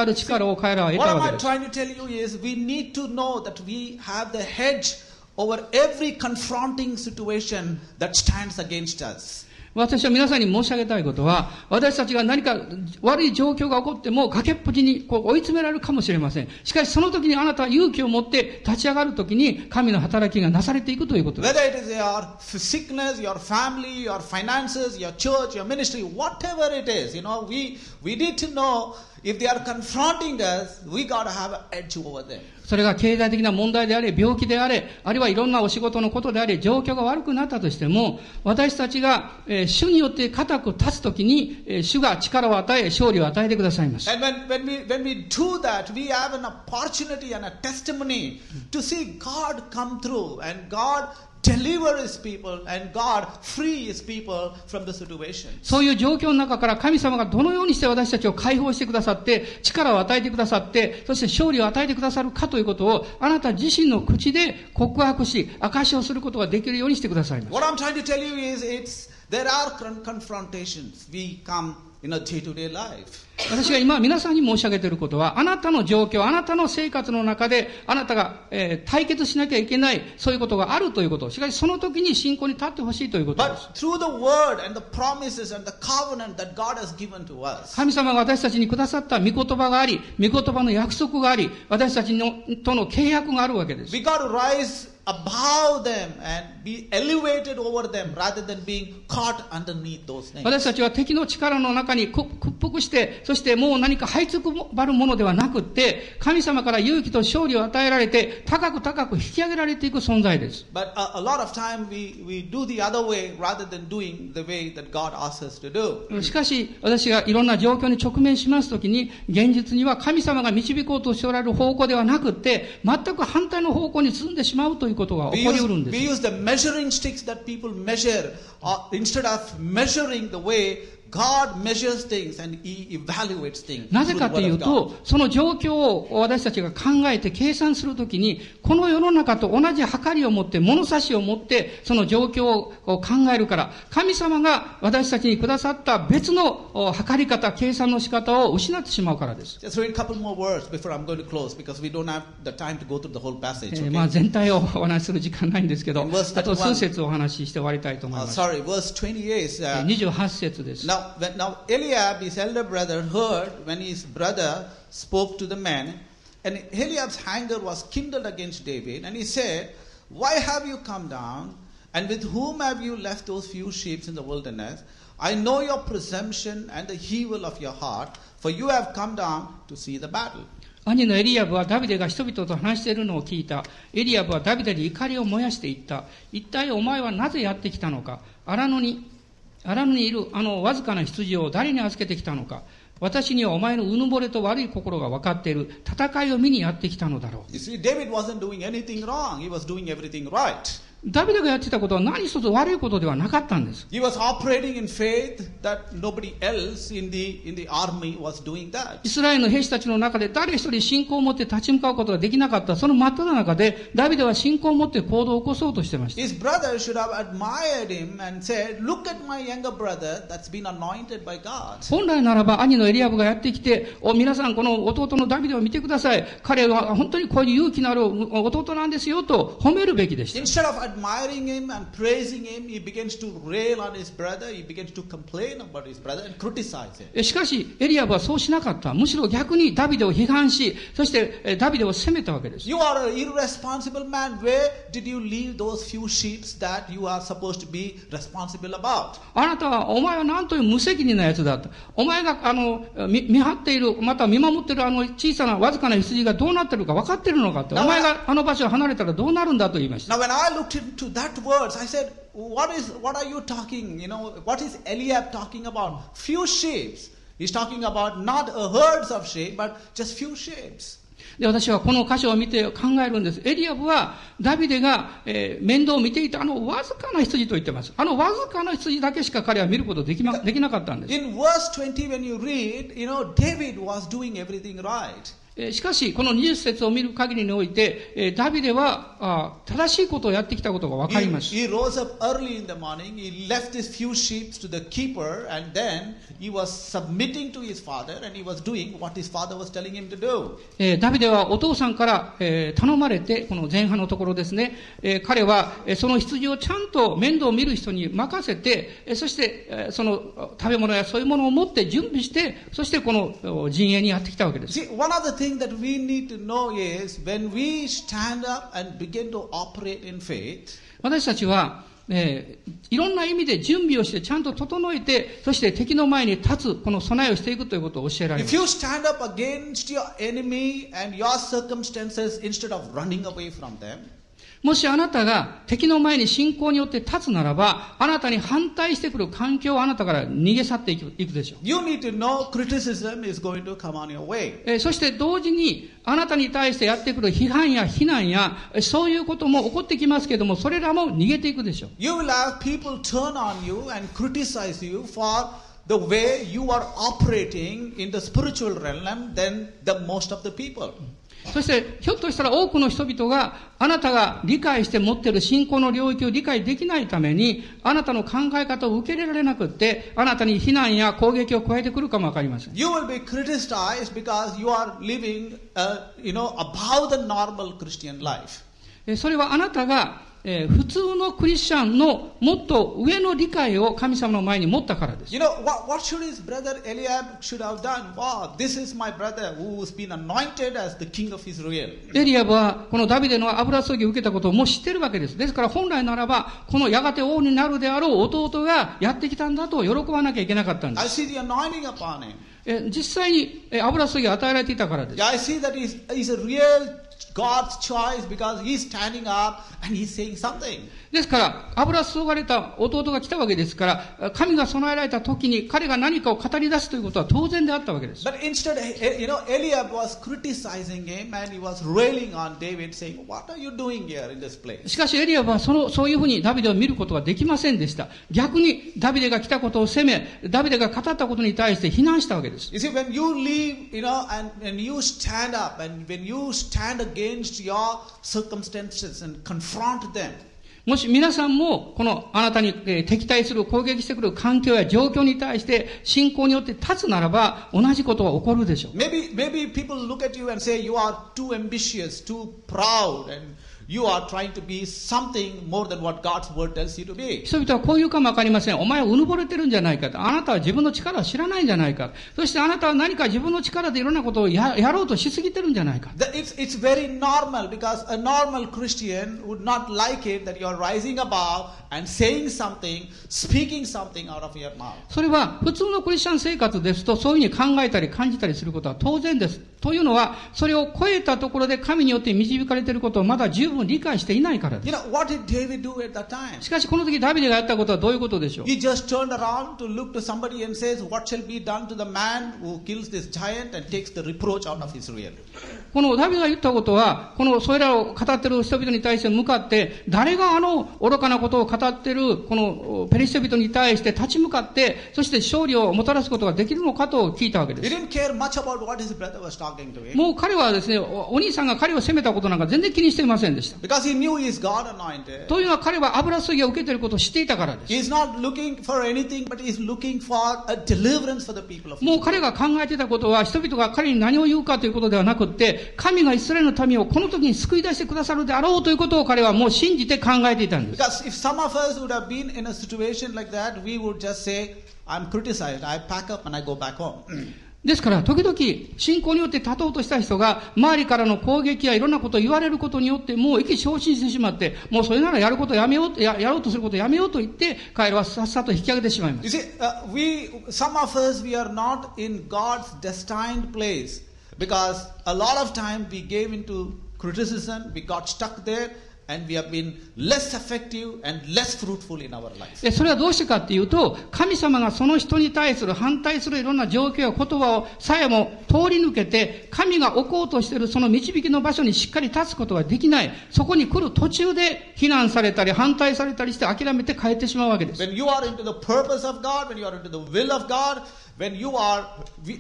私は皆さんに申し上げたいことは、私たちが何か悪い状況が起こっても、崖っぷちに追い詰められるかもしれません。しかし、その時にあなたは勇気を持って立ち上がる時に、神の働きがなされていくということです。それが経済的な問題であれ、病気であれ、あるいはいろんなお仕事のことであれ、状況が悪くなったとしても、私たちが、え、主によって固く立つ時に、え、主が力を与え、勝利を与えてくださいました。Deliver His people and God free His people from the situation. そういう状況の中から神様がどのようにして私たちを解放してくださって、力を与えてくださって、そして勝利を与えてくださるかということを、あなた自身の口で告白し、証しをすることができるようにしてくださいます。What I'm trying to tell you is it's there are con- confrontations. We come in a day-to-day life. 私が今皆さんに申し上げていることは、あなたの状況、あなたの生活の中で、あなたが、えー対決しなきゃいけない、そういうことがあるということ。しかしその時に信仰に立ってほしいということです。神様が私たちにくださった御言葉があり、御言葉の約束があり、私たちのとの契約があるわけです。we got to rise 私たちは敵の力の中に屈服して、そしてもう何か這いつくばるものではなくって、神様から勇気と勝利を与えられて、高く高く引き上げられていく存在です。しかし、私がいろんな状況に直面しますときに、現実には神様が導こうとしておられる方向ではなくって、全く反対の方向に進んでしまうということが We 起こり use, うるんで we す。 use the measuring sticks that people measure uh, instead of measuring the way なぜかというと、その状況を私たちが考えて計算するときに、この世の中と同じ計りを持って、物差しを持って、その状況を考えるから、神様が私たちにくださった別の計り方、計算の仕方を失ってしまうからです。まあ全体をお話しする時間ないんですけど、あと数節お話しして終わりたいと思います。28節です。Now, when, now Eliab, his elder brother, heard when his brother spoke to the men, and Eliab's anger was kindled against David, and he said, Why have you come down? And with whom have you left those few sheep in the wilderness? I know your presumption and the evil of your heart, for you have come down to see the battle. 兄のエリアブはダビデが人々と話しているのを聞いた。エリアブはダビデに怒りを燃やしていった。一体お前はなぜやってきたのか荒野に、 アラムにいるあのわずかな羊を誰に預けてきたのか。私にはお前のうぬぼれと悪い心が分かっている戦いを見にやってきたのだろう。ダビデがやってたことは何一つ悪いことではなかったんです。He was operating in faith that nobody else in the, in the army was doing that. イスラエルの兵士たちの中で誰一人信仰を持って立ち向かうことができなかった、その真っ只中で、ダビデは信仰を持って行動を起こそうとしてました。His brother should have admired him and said, Look at my younger brother that's been anointed by God. 本来ならば兄のエリアブがやってきて、お、皆さんこの弟のダビデを見てください。彼は本当にこういう勇気のある弟なんですよと褒めるべきでした。Admiring him and praising him, he begins to rail on his brother, he begins to complain about his brother and criticize him. えしかし、エリアブはそうしなかった。むしろ逆にダビデを批判し、そしてえダビデを責めたわけです。You are an irresponsible man. Where did you leave those few sheep that you are supposed to be responsible about? あなたは、お前は何という無責任なやつだと。お前が、あの、見見張っている、また見守っているあの小さなわずかな羊がどうなってるか分かってるのかって。お前があの場所を離れたらどうなるんだと言いました。Now, when I looked into that words, I said, "What is? What are you talking? You know, what is Eliab talking about? Few sheep. He's talking about not a herds of sheep, but just few sheep. で、私はこの箇所を見て考えるんです。エリアブは、ダビデが、えー面倒を見ていたあのわずかな羊と言ってます。あのわずかな羊だけしか彼は見ることでき,、ま、できなかったんです。In verse 20, when you read, you know, David was doing everything right. えーしかし、この20節を見る限りにおいて、えーダビデはあ正しいことをやってきたことがわかります。he rose up early in the morning, he left his few sheep to the keeper, and then he was submitting to his father and he was doing what his father was telling him to do. えーダビデはお父さんから、えー頼まれて、この前半のところですね、えー彼は、えーその羊をちゃんと面倒を見る人に任せて、えーそして、えーそのあ食べ物やそういうものを持って準備して、そしてこのお陣営にやってきたわけです。See, one of the things that we need to know is when we stand up and begin to operate in faith, 私たちは、えーいろんな意味で準備をして、ちゃんと整えて、そして敵の前に立つ、この備えをしていくということを教えられま if す。you stand up against your enemy and your circumstances instead of running away from them, もしあなたが敵の前に信仰によって立つならば、あなたに反対してくる環境をあなたから逃げ去っていくいくでしょう。you need to know criticism is going to come on your way. えーそして同時に、あなたに対してやってくる批判や非難や、えーそういうことも起こってきますけども、それらも逃げていくでしょう。You will have people turn on you and criticize you for the way you are operating in the spiritual realm than the most of the people. そして、ひょっとしたら多くの人々が、あなたが理解して持っている信仰の領域を理解できないために、あなたの考え方を受け入れられなくって、あなたに非難や攻撃を加えてくるかもわかりません。You will be criticized because you are living, uh, you know, above the normal Christian life. えーそれはあなたが、えー普通のクリスチャンのもっと上の理解を神様の前に持ったからです。You know, what, what should his brother Eliab should have done? Wow, this is my brother who's been anointed as the king of Israel. エリアブはこのダビデの油注ぎを受けたことをもう知ってるわけです。ですから本来ならば、このやがて王になるであろう弟がやってきたんだと喜ばなきゃいけなかったんで I す。see the anointing upon him. え実際にえ油注ぎが与えられていたからです。Yeah, I see that he's, he's a real God's choice because he's standing up and he's saying something. ですから、油注がれた弟が来たわけですから、神が備えられた時に彼が何かを語り出すということは当然であったわけです。But instead, eh, you know, Eliab was criticizing him and he was railing on David, saying, What are you doing here in this place? しかしエリアはその、そういうふうにダビデを見ることができませんでした。逆にダビデが来たことを責め、ダビデが語ったことに対して非難したわけです。You see, when you leave, you know, and when you stand up and when you stand against もし皆さんも、このあなたに敵対する、攻撃してくる環境や状況に対して信仰によって立つならば、同じことが起こるでしょう。You are trying to be something more than what God's word tells you to be. 人々はこう言うかもわかりません。お前はうぬぼれてるんじゃないかと。あなたは自分の力を知らないんじゃないか。そしてあなたは何か自分の力でいろんなことをややろうとしすぎてるんじゃないか。It's, it's very normal because a normal Christian would not like it that you are rising above and saying something, speaking something out of your mouth. それは普通のクリスチャン生活ですとそういうふうに考えたり感じたりすることは当然です。というのは、それを超えたところで神によって導かれていることをまだ十分理解していないから。しかし、この時、ダビデがやったことはどういうことでしょう？このダビデが言ったことは、このそれらを語っている人々に対して向かって、誰があの愚かなことを語っているこのペリシテ人に対して立ち向かって、そして勝利をもたらすことができるのかと聞いたわけです。もう彼はですね、お兄さんが彼を責めたことなんか全然気にしていませんでした。した。というのは彼は油注ぎを受けていることを知っていたからです。もう彼が考えていたことは、人々が彼に何を言うかということではなくて、神がイスラエルの民をこの時に救い出してくださるであろうということを彼はもう信じて考えていたんです。ですから、時々、信仰によって立とうとした人が、周りからの攻撃やいろんなことを言われることによって、もう意気消沈してしまって、もうそれならやることをやめよう、ややろうとすることをやめようと言って、彼らはさっさと引き上げてしまいま You す。see, uh, we, some of us, we are not in God's destined place because a lot of time we gave into criticism, we got stuck there, and we have been less effective and less fruitful in our life. でそれはどうしてかっていうと、神様がその人に対する反対するいろんな状況や言葉をさえも通り抜けて、神が置こうとしているその導きの場所にしっかり立つことができない。そこに来る途中で非難されたり反対されたりして諦めて帰ってしまうわけです。When you are into the purpose of God, when you are into the will of God, when you are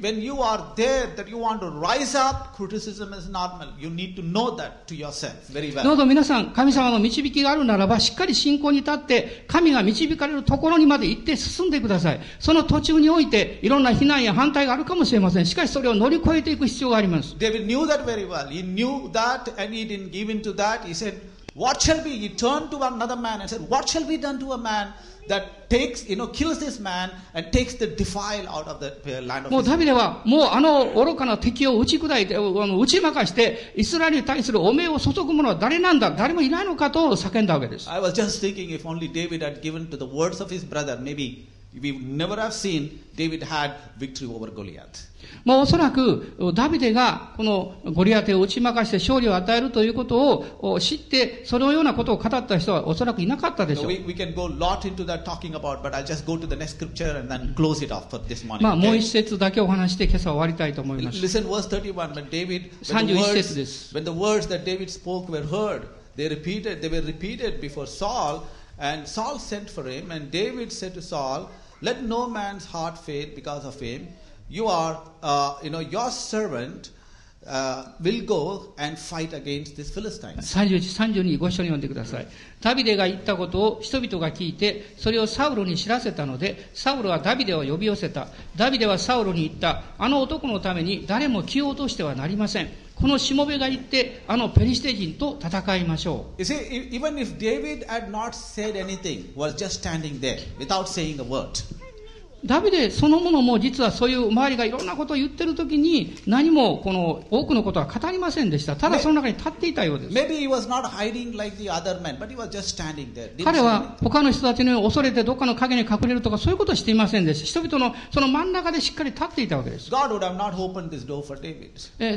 when you are there that you want to rise up, criticism is normal. You need to know that to yourself very どう well. ぞ皆さん、神様の導きがあるならば、しっかり信仰に立って、神が導かれるところにまで行って進んでください。その途中において、いろんな非難や反対があるかもしれません。しかしそれを乗り越えていく必要があります。David knew that very well. He knew that and he didn't give in to that. He said, What shall be? He turned to another man and said, What shall be done to a man that takes, you know, kills this man and takes the defile out of the uh, land of もう?ダビデは、もうあの愚かな敵を打ち砕いて、あの打ち負かして、イスラエルに対する汚名を注ぐ者は誰なんだ誰もいないのかと叫んだわけです。I was just thinking if only David had given to the words of his brother, maybe we never have seen David had victory over Goliath. もうおそらく、ダビデがこのゴリアテを打ち負かして勝利を与えるということをお知って、そのようなことを語った人はおそらくいなかったでしょう we, we can go a lot into that talking about, but I'll just go to the next scripture and then close it off for this morning. まあ、もう?一節だけお話して今朝終わりたいと思います。Listen, verse 31. When David, when the, 31 words, 節です。when the words that David spoke were heard, they repeated. They were repeated before Saul, and Saul sent for him. And David said to Saul, "Let no man's heart fail because of him. You are, uh, you know, your servant 32にご一緒に読んでください。ダビデが言ったことを人々が聞いて、それをサウロに知らせたので、サウロはダビデを呼び寄せた。ダビデはサウロに行った。あの男のために誰も気を落としてはなりません。このしもべが言って、あのペリシテ人と戦いましょう。ダビデそのものも実はそういう周りがいろんなことを言ってる時に何もこの多くのことは語りませんでした。ただその中に立っていたようです。彼は.他の人たちのように恐れてどっかの影に隠れるとかそういうことをしていませんでした。人々のその真ん中でしっかり立っていたわけです。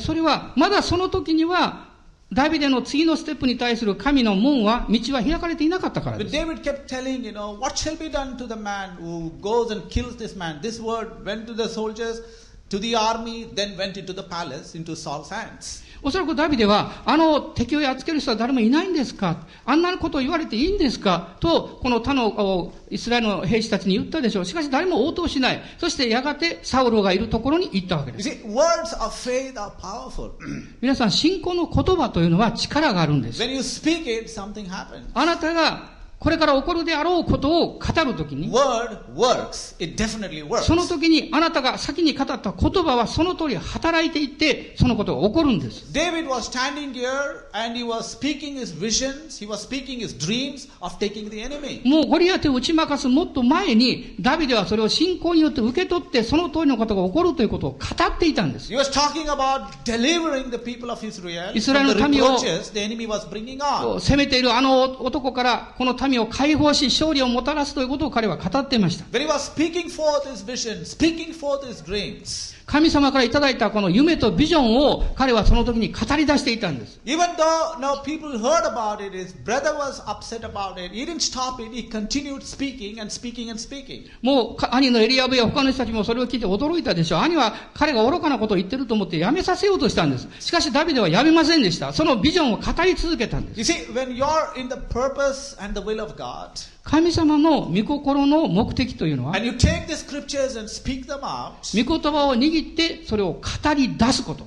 それはまだその時にはダビデの次のステップに対する神の門は、道は開かれていなかったからです。David kept telling, you know, what shall be done to the man who goes and kills this man? This word went to the soldiers, to the army, then went into the palace, into Saul's hands. おそらくダビデは、あの敵をやっつける人は誰もいないんですか？あんなことを言われていいんですか？と、この他のおイスラエルの兵士たちに言ったでしょう。しかし誰も応答しない。そしてやがてサウロがいるところに行ったわけです。see. 皆さん、信仰の言葉というのは力があるんです。it. あなたがこれから起こるであろうことを語るときに、そのときにあなたが先に語った言葉はその通り働いていって、そのことが起こるんです。もうゴリアテを打ち負かすもっと前に、ダビデはそれを信仰によって受け取って、その通りのことが起こるということを語っていたんです。イスラエルの民を攻めているあの男から、この神を解放し勝利をもたらすということを彼は語っていました。神様から頂いたこの夢とビジョンを彼はその時に語り出していたんです。もう兄のエリア部屋他の人たちもそれを聞いて驚いたでしょう。兄は彼が愚かなことを言ってると思って辞めさせようとしたんです。しかしダビデは辞めませんでした。そのビジョンを語り続けたんです。神様の御心の目的というのは、御言葉を握ってそれを語り出すこと。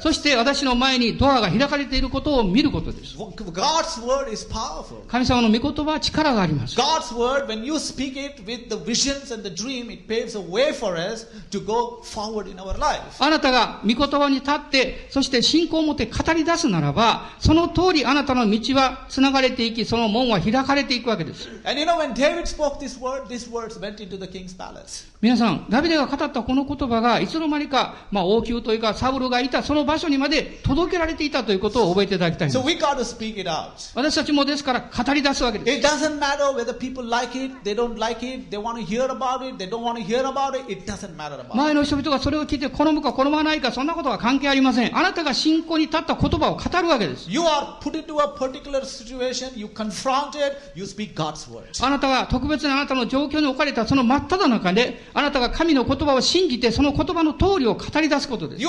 そして私の前にドアが開かれていることを見ることです。神様の御言葉は力があります。あなたが御言葉に立って、そして信仰を持って語り出すならば、その通りあなたの道はつながれていき、その門は開かれていく。わけです。皆さん、ダビデが語ったこの言葉がいつの間にか、ま、王宮というかサブルがいたその場所にまで届けられていたということを覚えていただきたいんです。私たちもですから語り出すわけです。前の人々がそれを聞いて好むか好まないかそんなことは関係ありません。あなたが信仰に立った言葉を語るわけです。あなたは特別にあなたの状況に置かれたその真っ只中で、あなたが神の言葉を信じて、その言葉の通りを語り出すことです。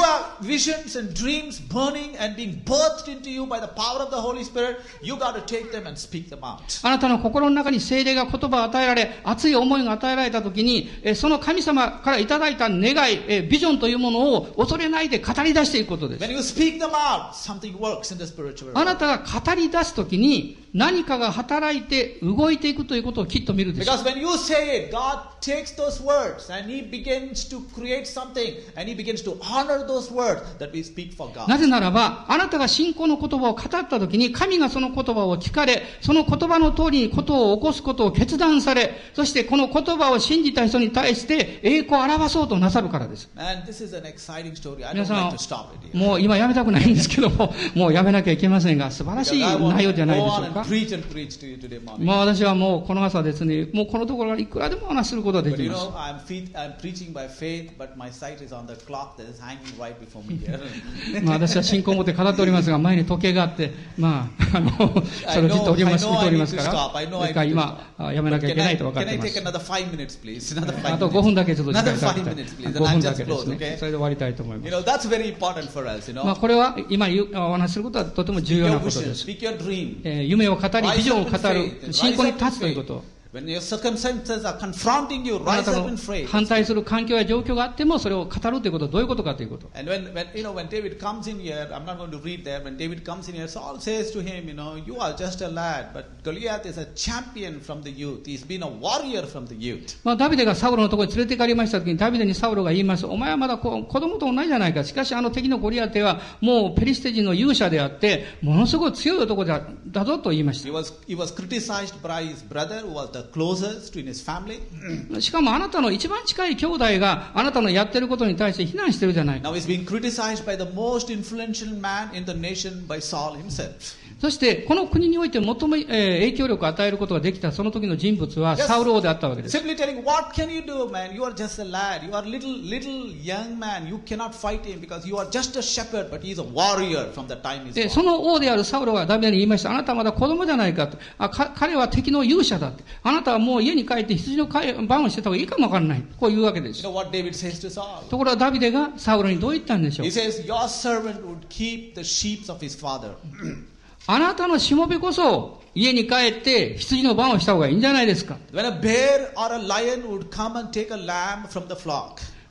あなたの心の中に精霊が言葉を与えられ、熱い思いが与えられたときに、その神様からいただいた願い、ビジョンというものを恐れないで語り出していくことです。あなたが語り出すときに、何かが働いて動いていくということをきっと見る。なぜならば、あなたが信仰の言葉を語ったときに、神がその言葉を聞かれ、その言葉の通りにことを起こすことを決断され、そしてこの言葉を信じた人に対して栄光を表そうとなさるからです。皆さん、もう今やめたくないんですけども、もうやめなきゃいけませんが、素晴らしい内容じゃないでしょうか。私はもうこの朝ですね、もうこのところからいくらでも話することができま。まあ私は信仰を持って語っておりますが、前に時計があって、まあ、あのそれをじっとおておりますから、一回今、やめなきゃいけないと。あと5分だけちょっと時、分だけですね、それで終わりたいと思います。まあこれは今お話することはとても重要です。夢を語り、ビジョンを語る。信仰に立つということ。反対する環境や状況があってもそれを語るということ。はどういうことかということ。ダビデがサウロのところに連れて行かれましたときにダビデにサウロが言います、お前はまだ子供と同じじゃないか、しかしあの敵のゴリアテはもうペリステ人の勇者であって、ものすごい強い男だ,ぞと言いました。しかもあなたの一番近い兄弟が、あなたのやってることに対して非難してるじゃないか。Now he's being criticized by the most influential man in the nation by Saul himself. そして、この国において最も、えー、影響力を与えることができたその時の人物はサウル王であったわけです。で、その王であるサウルはダビデに言いました。あなたはまだ子供じゃないかと。あ、彼は敵の勇者だっ。あなたはもう家に帰って羊の晩をしてた方がいいかもわからない。こういうわけです。ところがダビデがサウルにどう言ったんでしょう？あなたのしもべこそ、家に帰って羊の番をした方がいいんじゃないですか。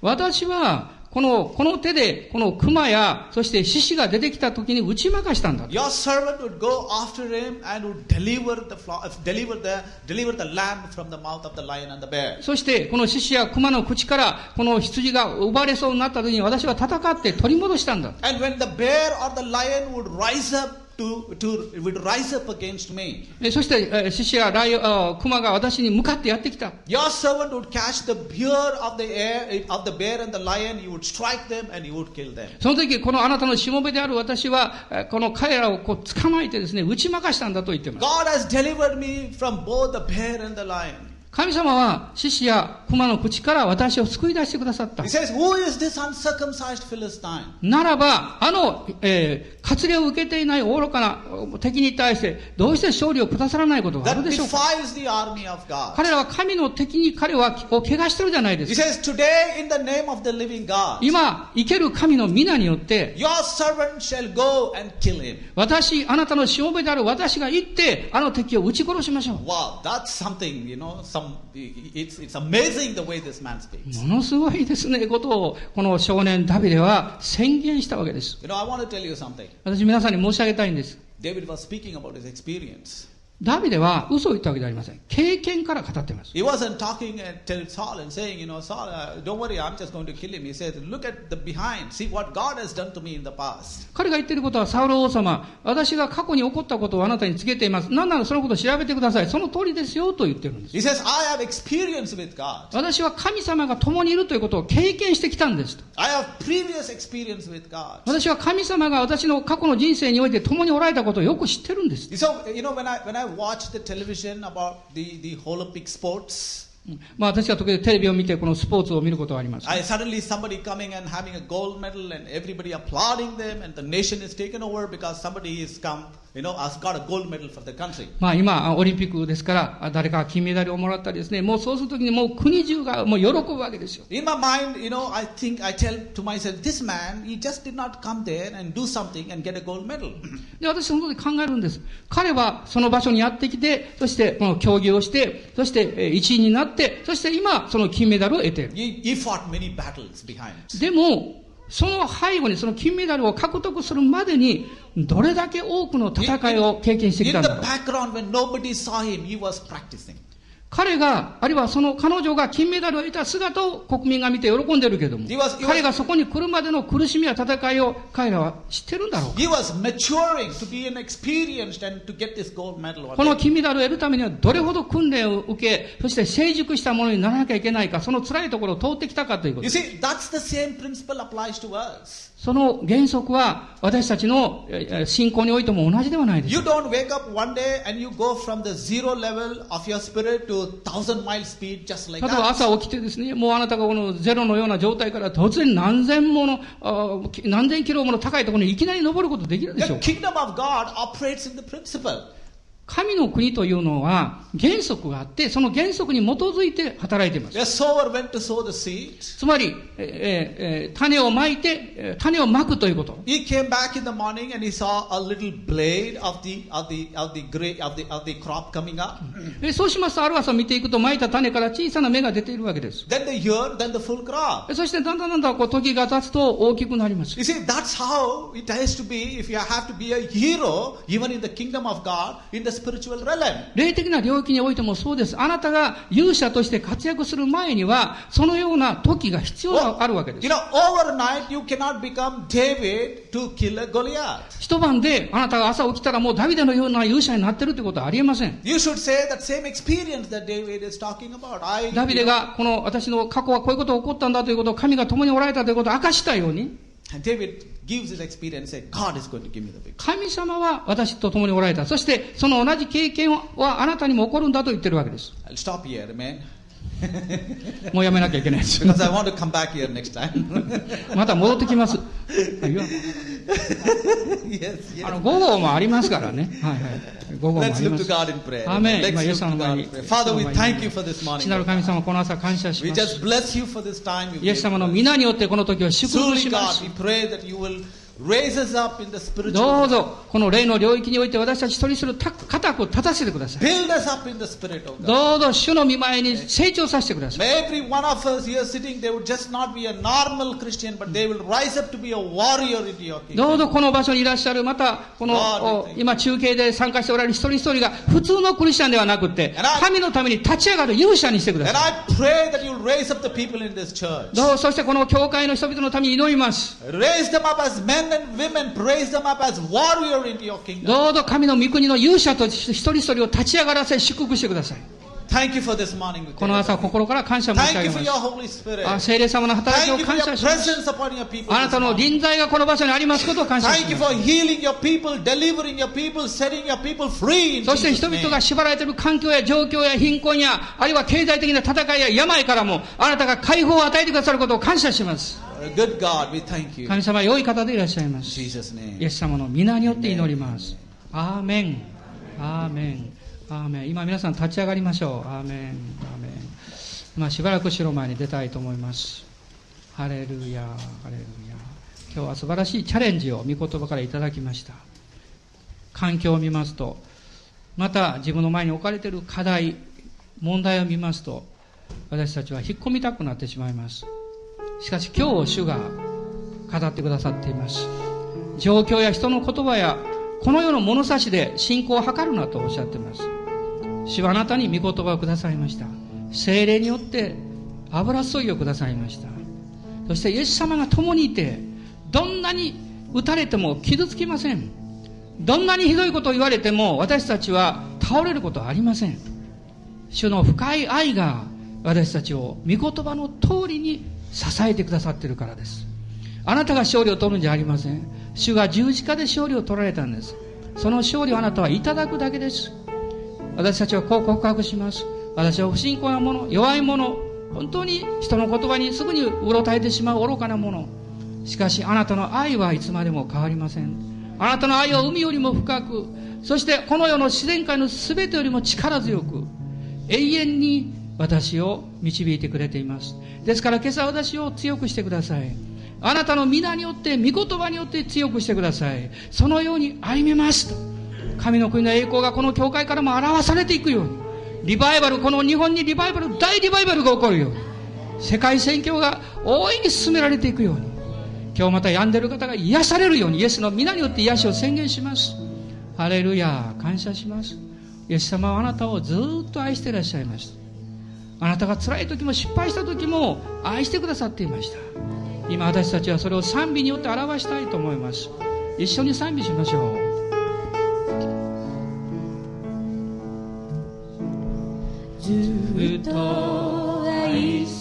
私はこの,この手でこの熊やそして獅子が出てきた時に打ち負かしたんだ。そしてこの獅子や熊の口からこの羊が奪われそうになった時に私は戦って取り戻したんだ。そして、獅子やライが私に向かってやってきた。その時、このあなたのしもべである私は、この彼らを捕まえてで、打ち負かしたんだと言ってます。神様は獅子や熊の口から私を救い出してくださった。ならば、あの、えぇ、ー、割礼を受けていない愚かな敵に対して、どうして勝利をくださらないことがあるか？彼らは神の敵に彼はを怪してるじゃないですか。今、生ける神の皆によって、私、あなたのしもべである私が行って、あの敵を撃ち殺しましょう。ものすごいですね、ことをこの少年ダビデは宣言したわけです。私、皆さんに申し上げたいんです。ダビデは嘘を言ったわけではありません。経験から語っています。彼が言っていることは、サウル王様、私が過去に起こったことをあなたに告げています。何ならそのことを調べてください。その通りですよと言っているんです。私は神様が共にいるということを経験してきたんです。私は神様が私の過去の人生において共におられたことをよく知っているんです。watch the television about the, the Olympic sports, まあ私は時々テレビを見てこのスポーツを見ることがあります。 I suddenly somebody coming and having a gold medal and everybody applauding them and the nation is taken over because somebody is come まあ今、オリンピックですから、誰か金メダルをもらったりですね、もうそうするときに、もう国中がもう喜ぶわけですよ。で、私、そのとき考えるんです。彼はその場所にやってきて、そしてこの競技をして、そして1位になって、そして今、その金メダルを得てる。でも、その背後にその金メダルを獲得するまでに、どれだけ多くの戦いを経験してきたんだろう？彼が、あるいはその彼女が金メダルを得た姿を国民が見て喜んでるけども彼がそこに来るまでの苦しみや戦いを彼らは知ってるんだろうこの.金メダルを得るためにはどれほど訓練を受け、そして成熟したものにならなきゃいけないか、その辛いところを通ってきたかということ You。see, その原則は私たちの信仰においても同じではないです。例えば朝起きてですね、もうあなたがこのゼロのような状態から突然何千もの、何千キロもの高いところにいきなり登ることできるでしょうか？神の国というのは原則があって、その原則に基づいて働いています。つまり、えーえー、種をまいて、種をまくということ。ええそうしますと、ある朝見ていくと、まいた種から小さな芽が出ているわけです。そして、だんだんだんだんこう時が経つと大きくなります。Spiritual realm. 霊的な領域においてもそうです。あなたが勇者として活躍する前には、そのような時が必要があるわけです You。know, overnight you cannot become David to kill a Goliath. 一晩であなたが朝起きたらもうダビデのような勇者になってるってことはありえません。You should say that same experience that David is talking about. I, ダビデがこの私の過去はこういうことが起こったんだということを神が共におられたということを明かしたように、David 神様は私と共におられた。そしてその同じ経験はあなたにも起こるんだと言ってるわけです。もうやめなきゃいけないです。また戻ってきます。午後もありますからね。はい、イエス様。の。皆によってこの時は祝福。どうぞこの例の領域において私たち一人一人た肩を立たせてください。どうぞ主の御前に成長させてください。どうぞこの場所にいらっしゃるまたこの今中継で参加しておられる一人一人が普通のクリスチャンではなくて民のために立ち上がる勇者にしてください。どうぞそしてこの教会の人々のために祈ります。どうぞ神の御国の勇者と一人一人を立ち上がらせ、祝福してください。この朝心から感謝申し上げます。あ聖霊様の働きを感謝します。あなたの臨在がこの場所にありますことを感謝します。そして人々が縛られている環境や状況や貧困や、あるいは経済的な戦いや病からも、あなたが解放を与えてくださることを感謝します。神様、良い方でいらっしゃいます。イエス様の皆によって祈ります。アーメン。アーメン。アーメン。今皆さん立ち上がりましょう。アーメン。アーメン。今しばらく城前に出たいと思います。ハレルヤ、ハレルヤ。今日は素晴らしいチャレンジを御言葉からいただきました。環境を見ますと、また自分の前に置かれている課題、問題を見ますと、私たちは引っ込みたくなってしまいます。しかし今日主が語ってくださっています。状況や人の言葉やこの世の物差しで信仰を図るなとおっしゃっています。主はあなたに御言葉をくださいました。精霊によって油注ぎをくださいました。そしてイエス様が共にいて、どんなに打たれても傷つきません。どんなにひどいことを言われても私たちは倒れることはありません。主の深い愛が私たちを御言葉の通りに支えてくださっているからです。あなたが勝利を取るんじゃありません。主が十字架で勝利を取られたんです。その勝利をあなたはいただくだけです。私たちはこう告白します。私は不信仰なもの、弱いもの、本当に人の言葉にすぐにうろたえてしまう愚かなもの。しかしあなたの愛はいつまでも変わりません。あなたの愛は海よりも深く、そしてこの世の自然界の全てよりも力強く、永遠に私を導いてくれています。ですから今朝私を強くしてください。あなたの皆によって、御言葉によって強くしてください。そのように歩めますと。神の国の栄光がこの教会からも表されていくように。リバイバル、この日本にリバイバル、大リバイバルが起こるように。世界宣教が大いに進められていくように。今日また病んでる方が癒されるように、イエスの皆によって癒しを宣言します。ハレルヤ、感謝します。イエス様はあなたをずっと愛していらっしゃいました。あなたが辛い時も失敗した時も愛してくださっていました。今私たちはそれを賛美によって表したいと思います。一緒に賛美しましょう。ずっと愛さ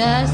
支